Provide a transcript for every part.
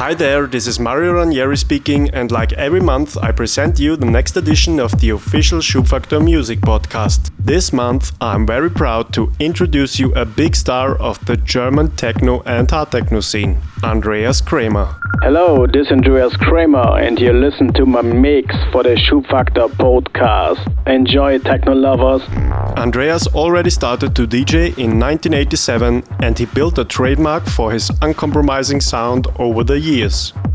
Hi there, this is Mario Ranieri speaking, and like every month, I present you the next edition of the official Schubfaktor Music Podcast. This month, I'm very proud to introduce you a big star of the German techno and hard techno scene, Andreas Kremer. Hello, this is Andreas Kremer, and you listen to my mix for the Schubfaktor podcast. Enjoy, techno lovers. Andreas already started to DJ in 1987, and he built a trademark for his uncompromising sound over the years.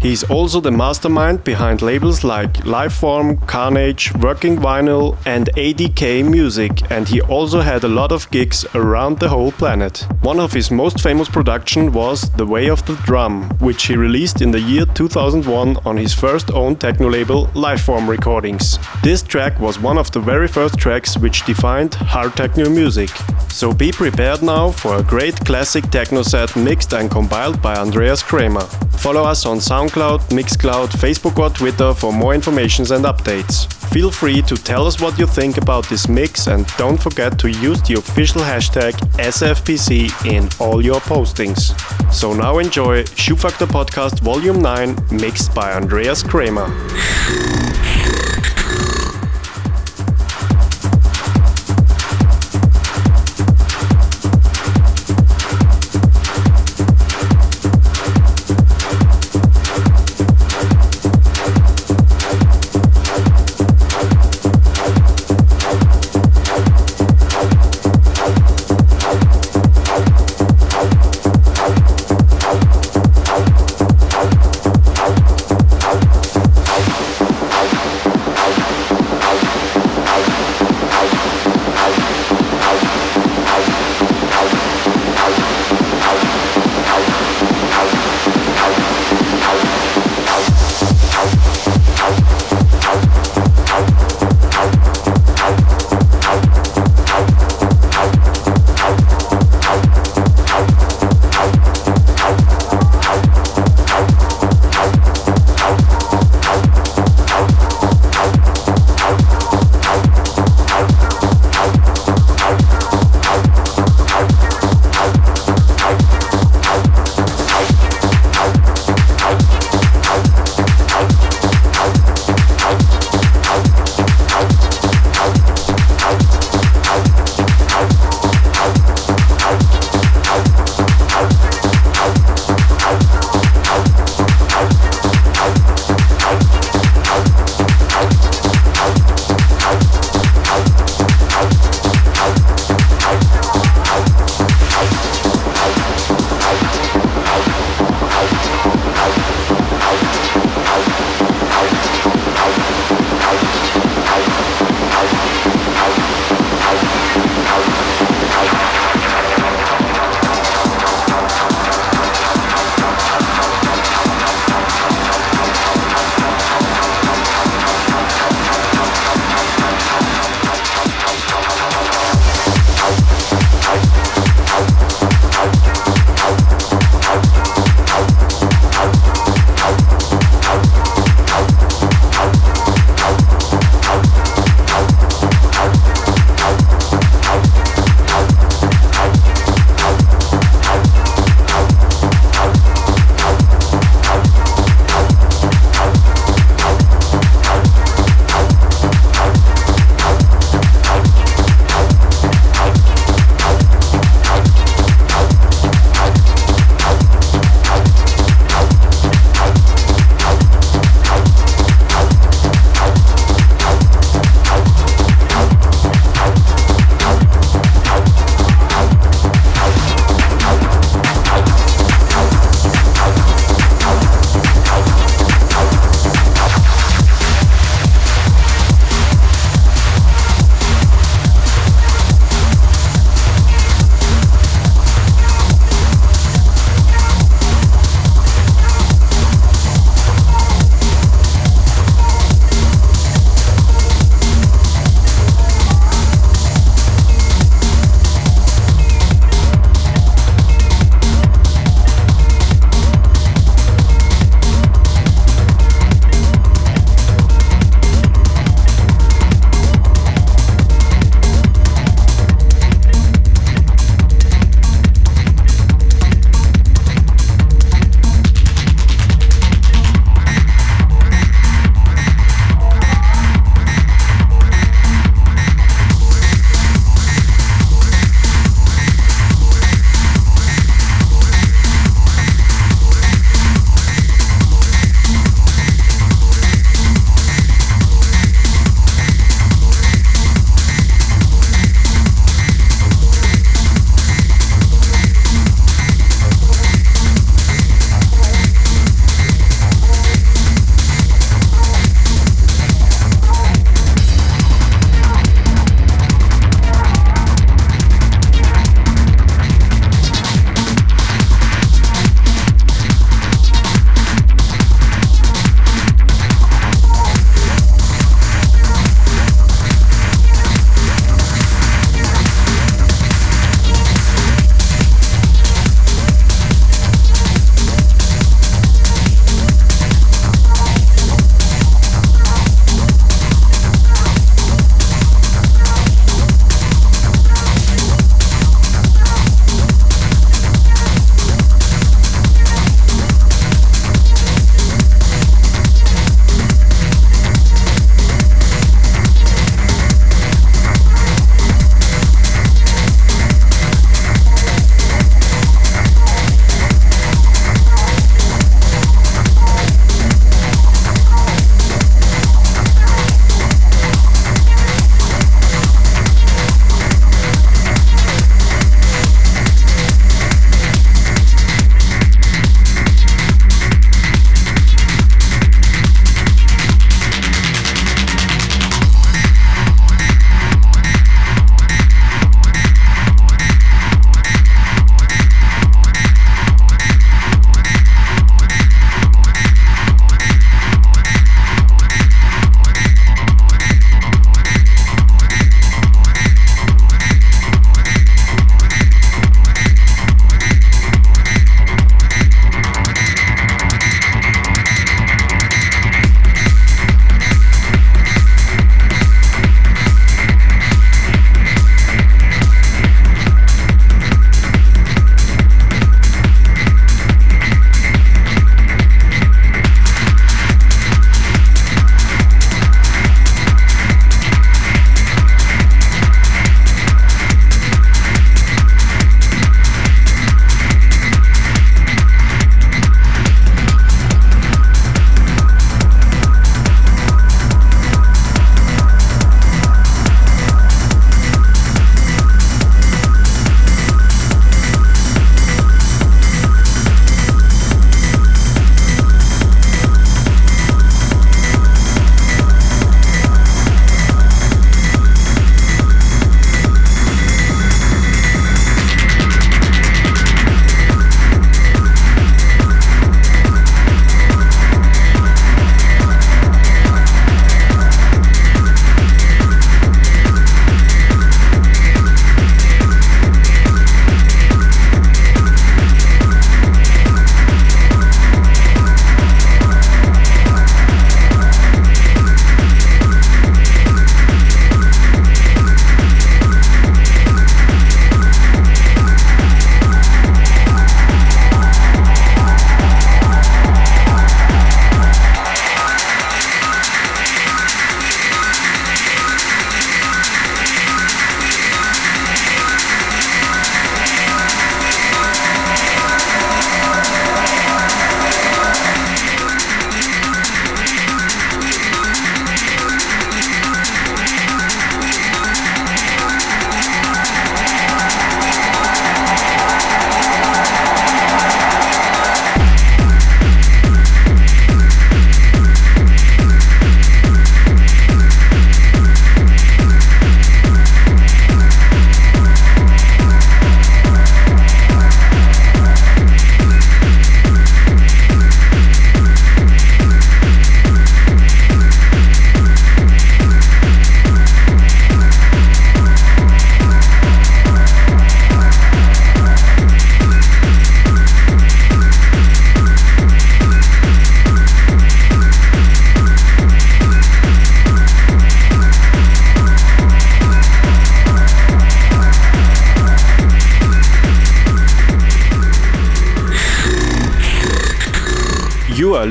He's also the mastermind behind labels like Lifeform, Carnage, Working Vinyl, and ADK Music, and he also had a lot of gigs around the whole planet. One of his most famous production was The Way of the Drum, which he released in the year 2001 on his first own techno label Lifeform Recordings. This track was one of the very first tracks which defined hard techno music. So be prepared now for a great classic techno set mixed and compiled by Andreas Kremer. Follow us on SoundCloud, Mixcloud, Facebook or Twitter for more information and updates. Feel free to tell us what you think about this mix and don't forget to use the official hashtag SFPC in all your postings. So now enjoy Schubfaktor Podcast Volume 9 mixed by Andreas Kremer.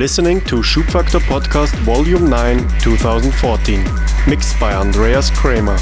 Listening to Schubfaktor Podcast Volume 9 2014, mixed by Andreas Kremer.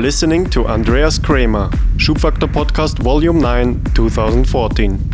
Listening to Andreas Kremer, Schubfaktor Podcast Volume 9, 2014.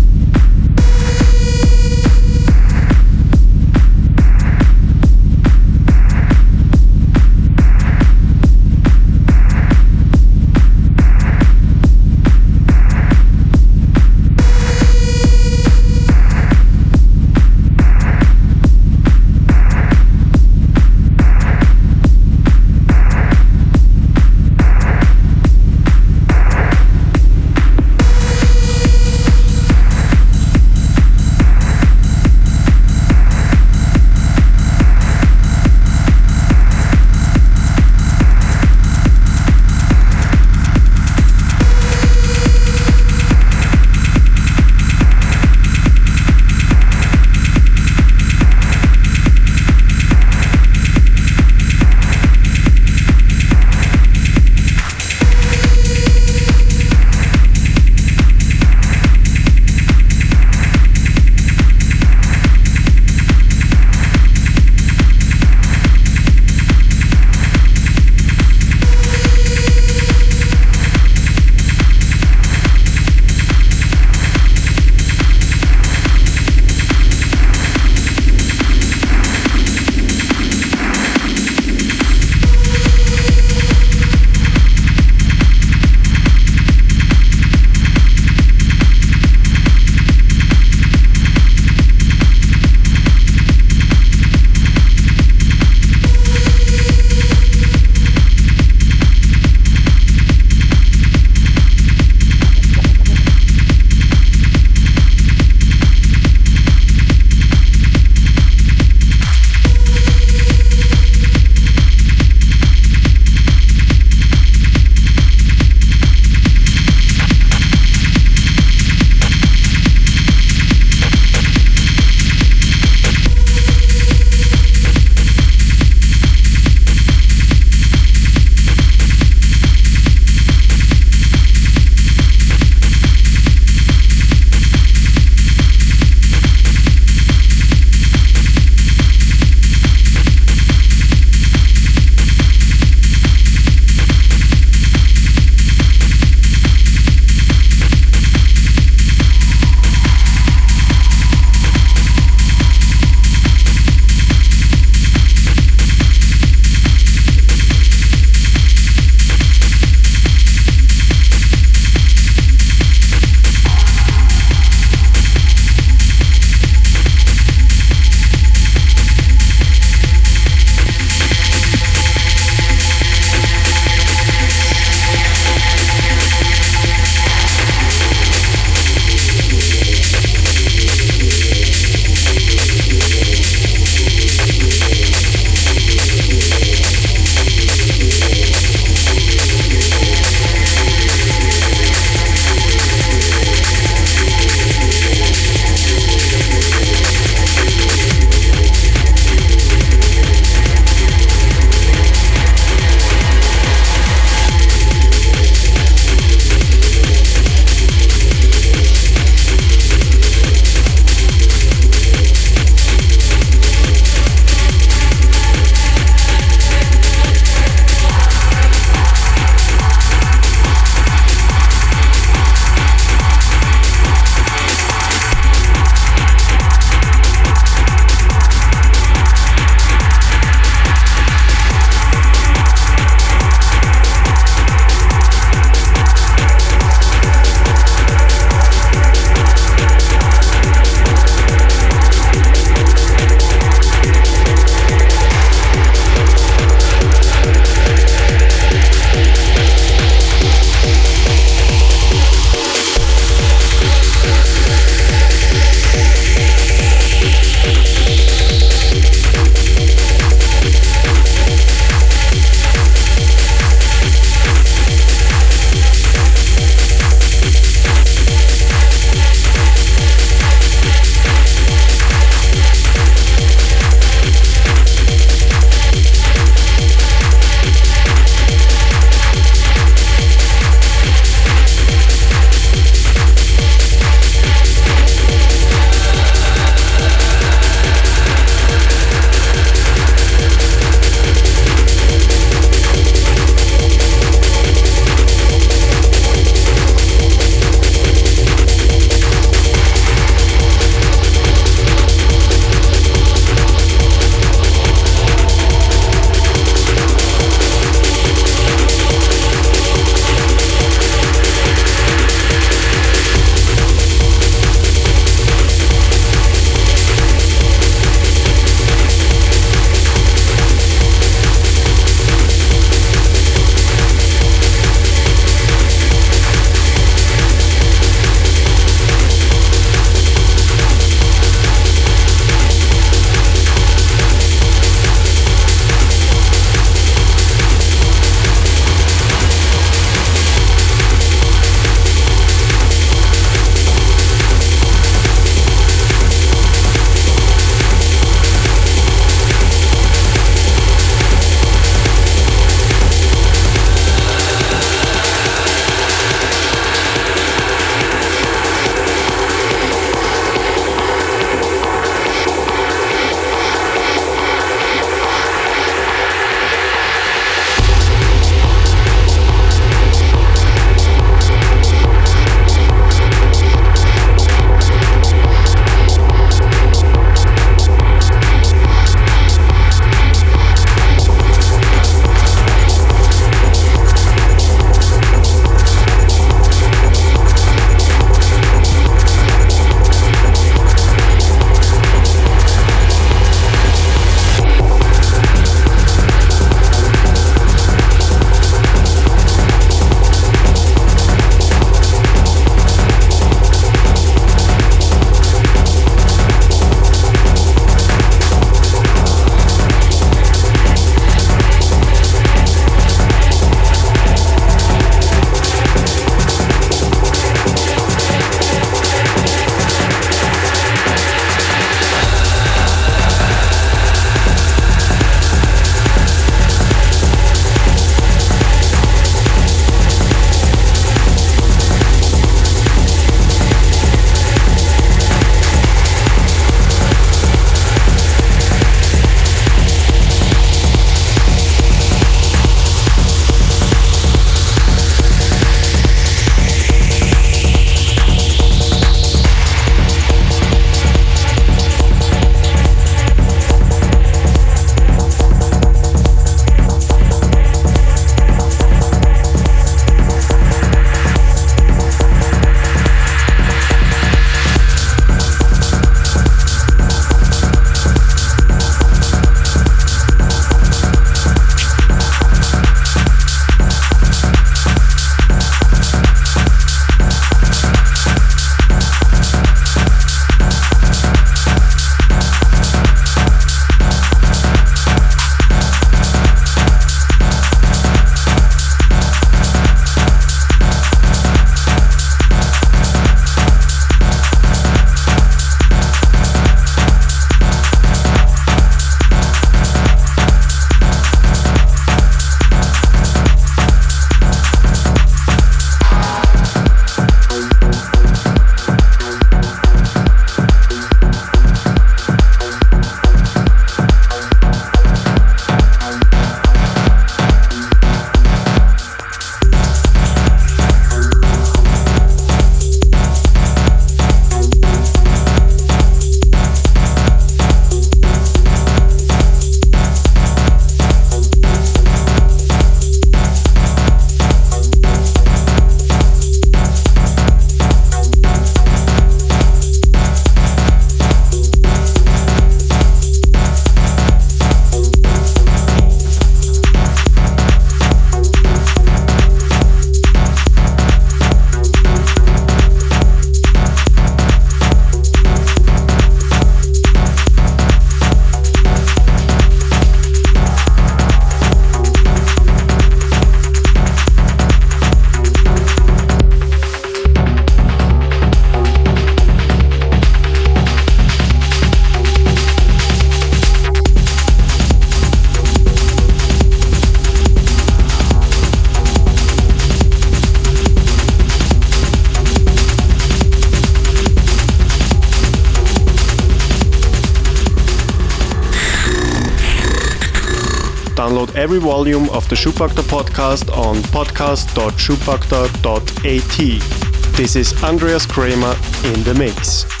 Every volume of the Schubfaktor podcast on podcast.schubfaktor.at. This is Andreas Kremer in the mix.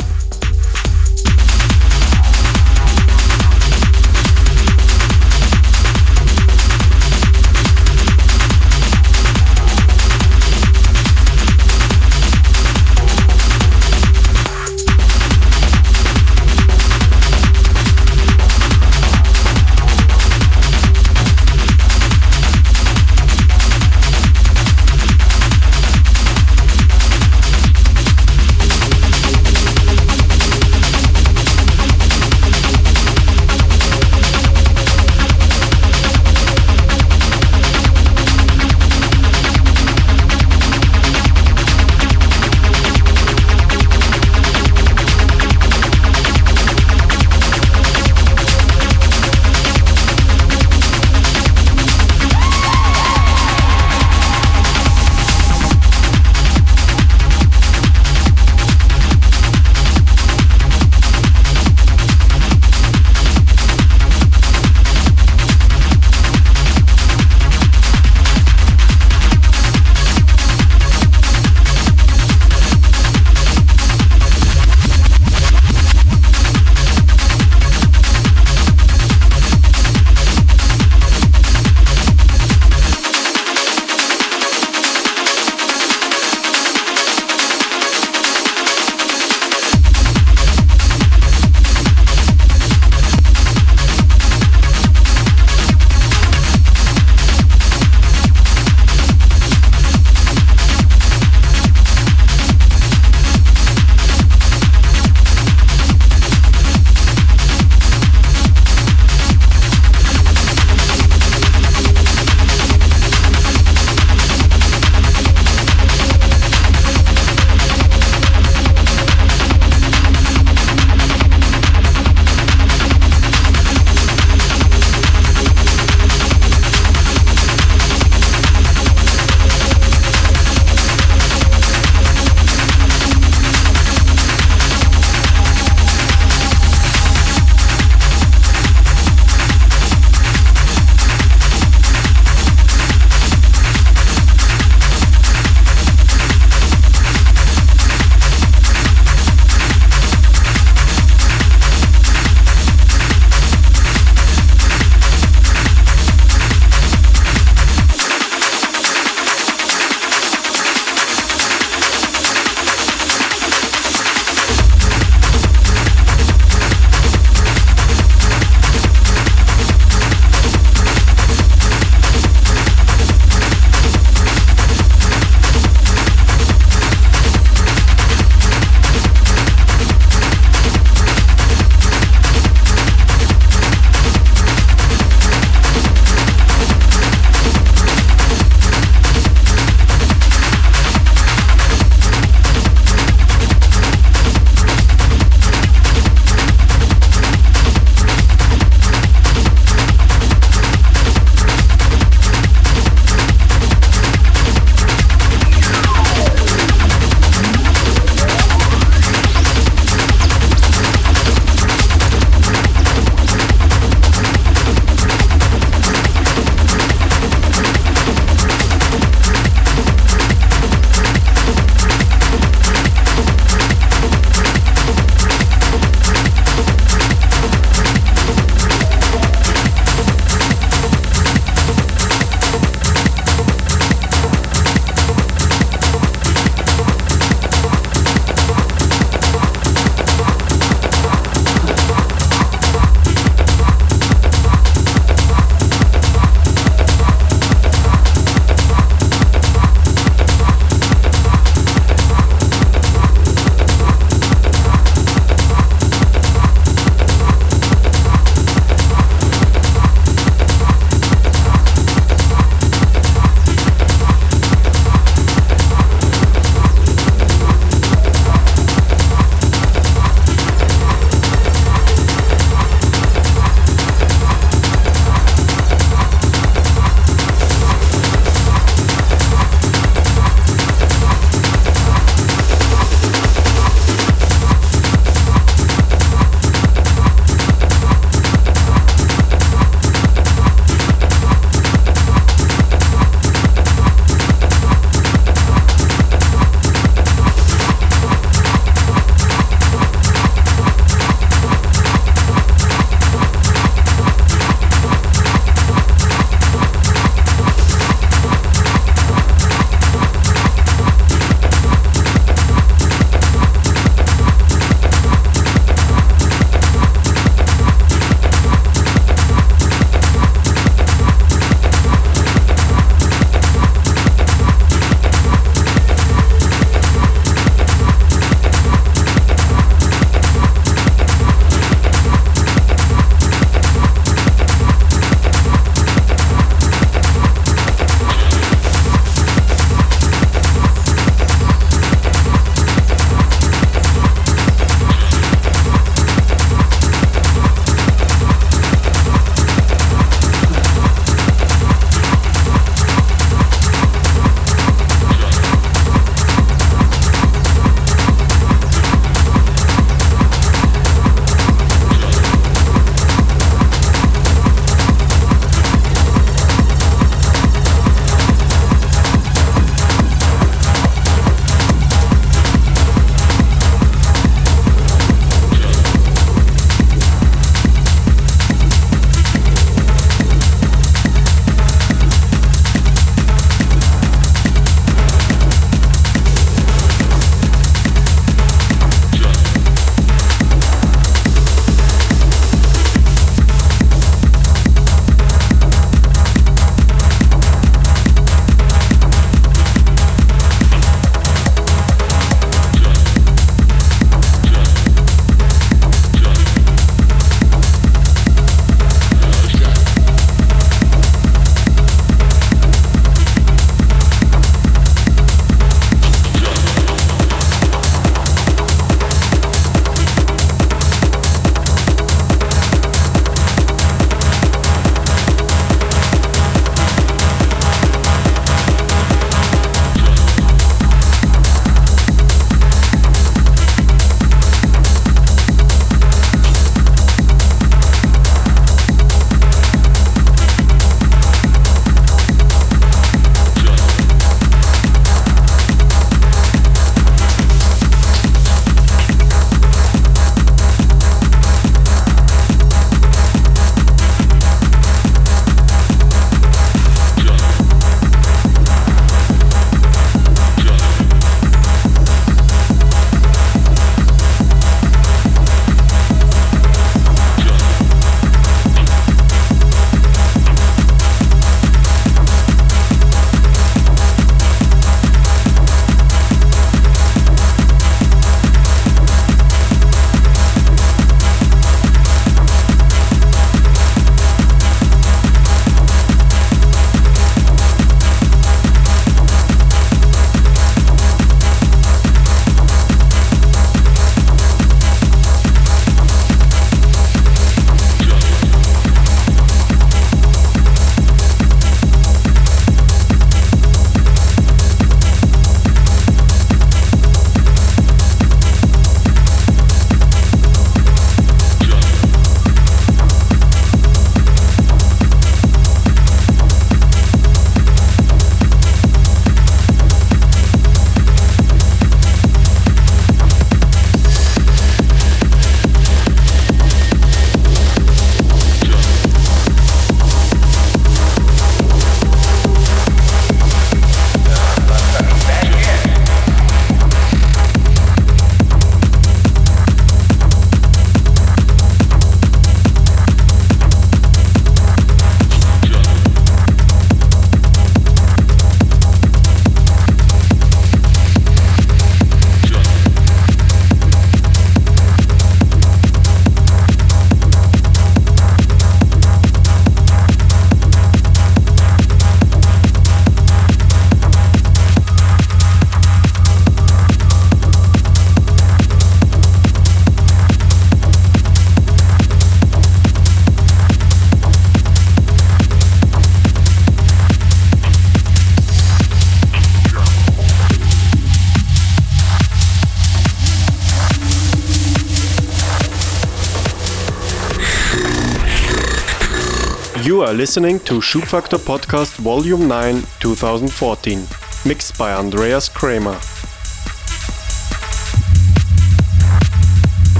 You are listening to Schubfaktor Podcast Volume 9 2014, mixed by Andreas Kremer.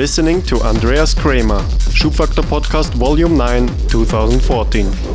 Listening to Andreas Kremer, Schubfaktor Podcast Volume 9, 2014.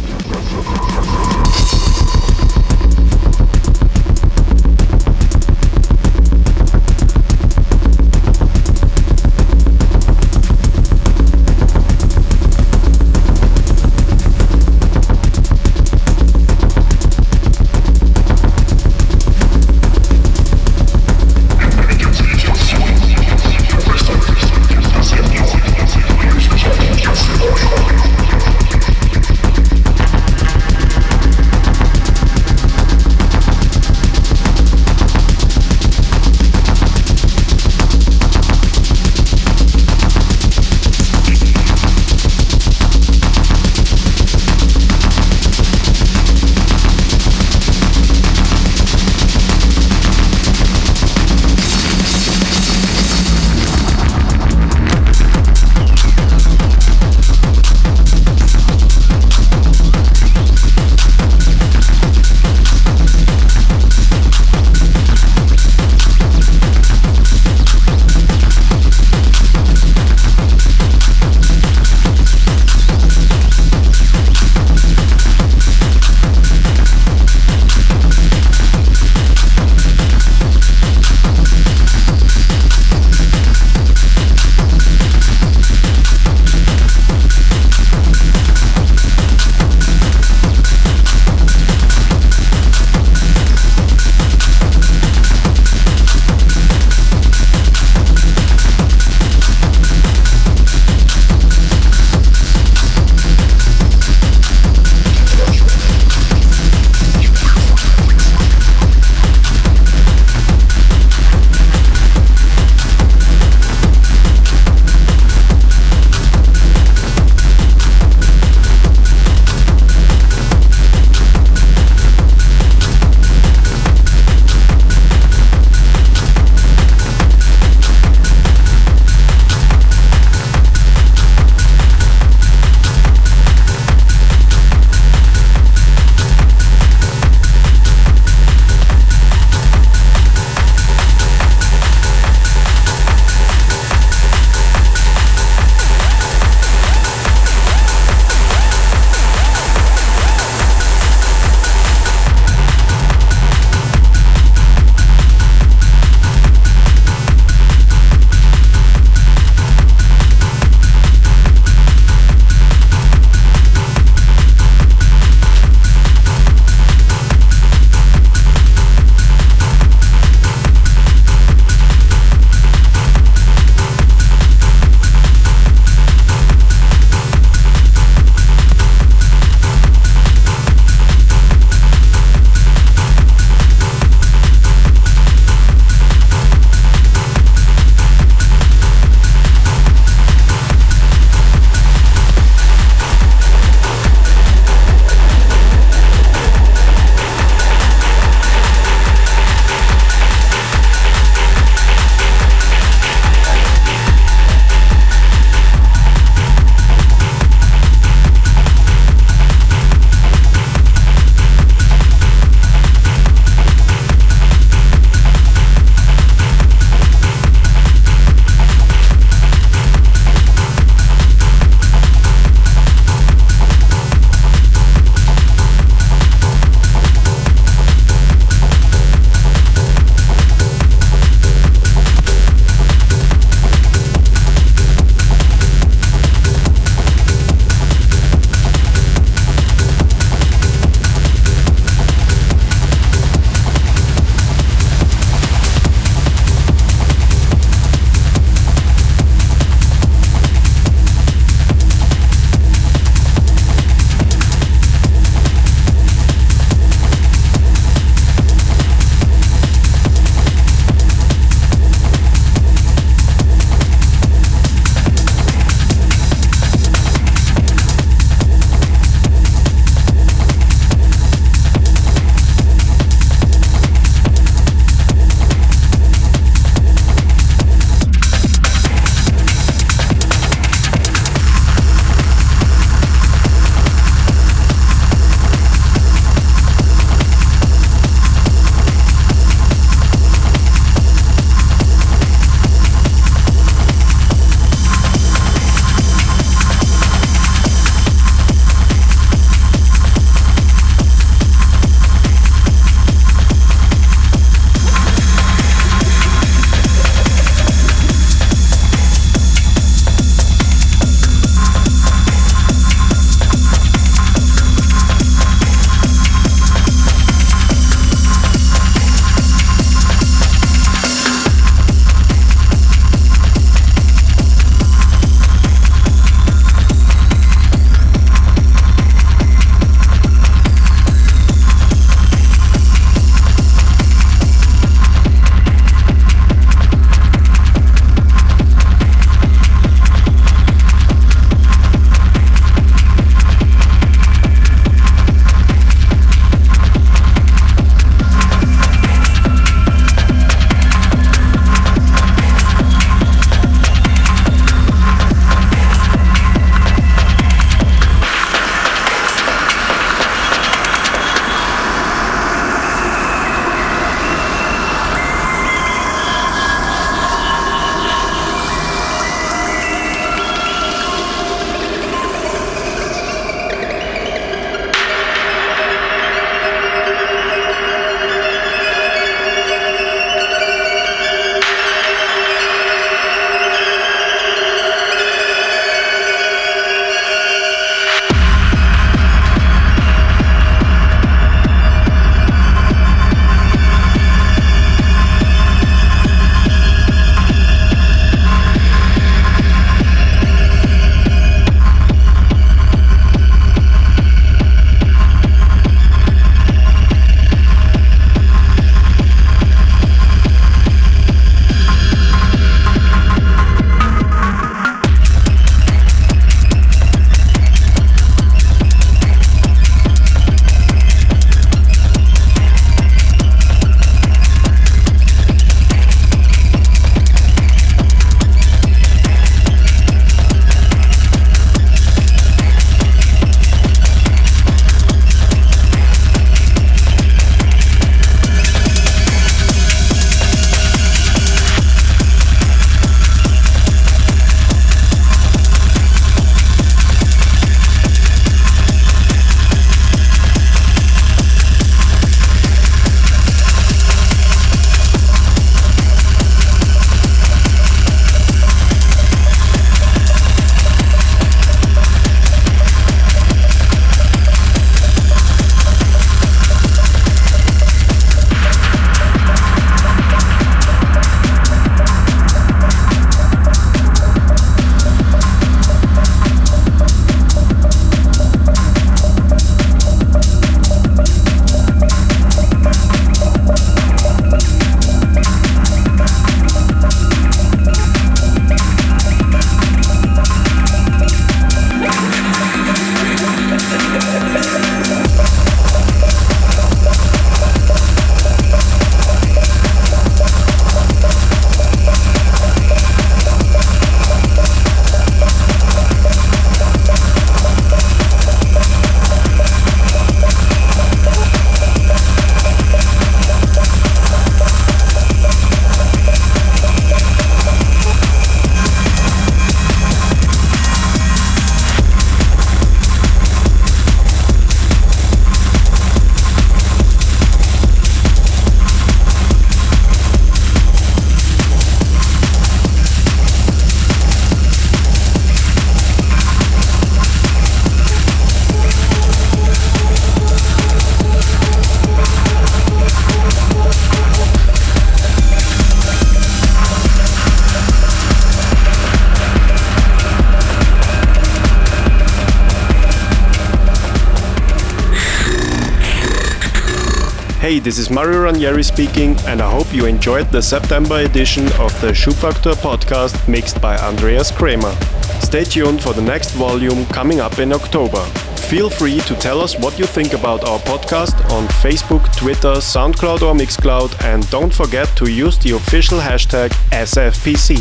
This is Mario Ranieri speaking, and I hope you enjoyed the September edition of the Schubfaktor podcast mixed by Andreas Kremer. Stay tuned for the next volume coming up in October. Feel free to tell us what you think about our podcast on Facebook, Twitter, SoundCloud, or Mixcloud, and don't forget to use the official hashtag SFPC.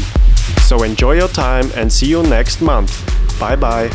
So enjoy your time and see you next month. Bye bye.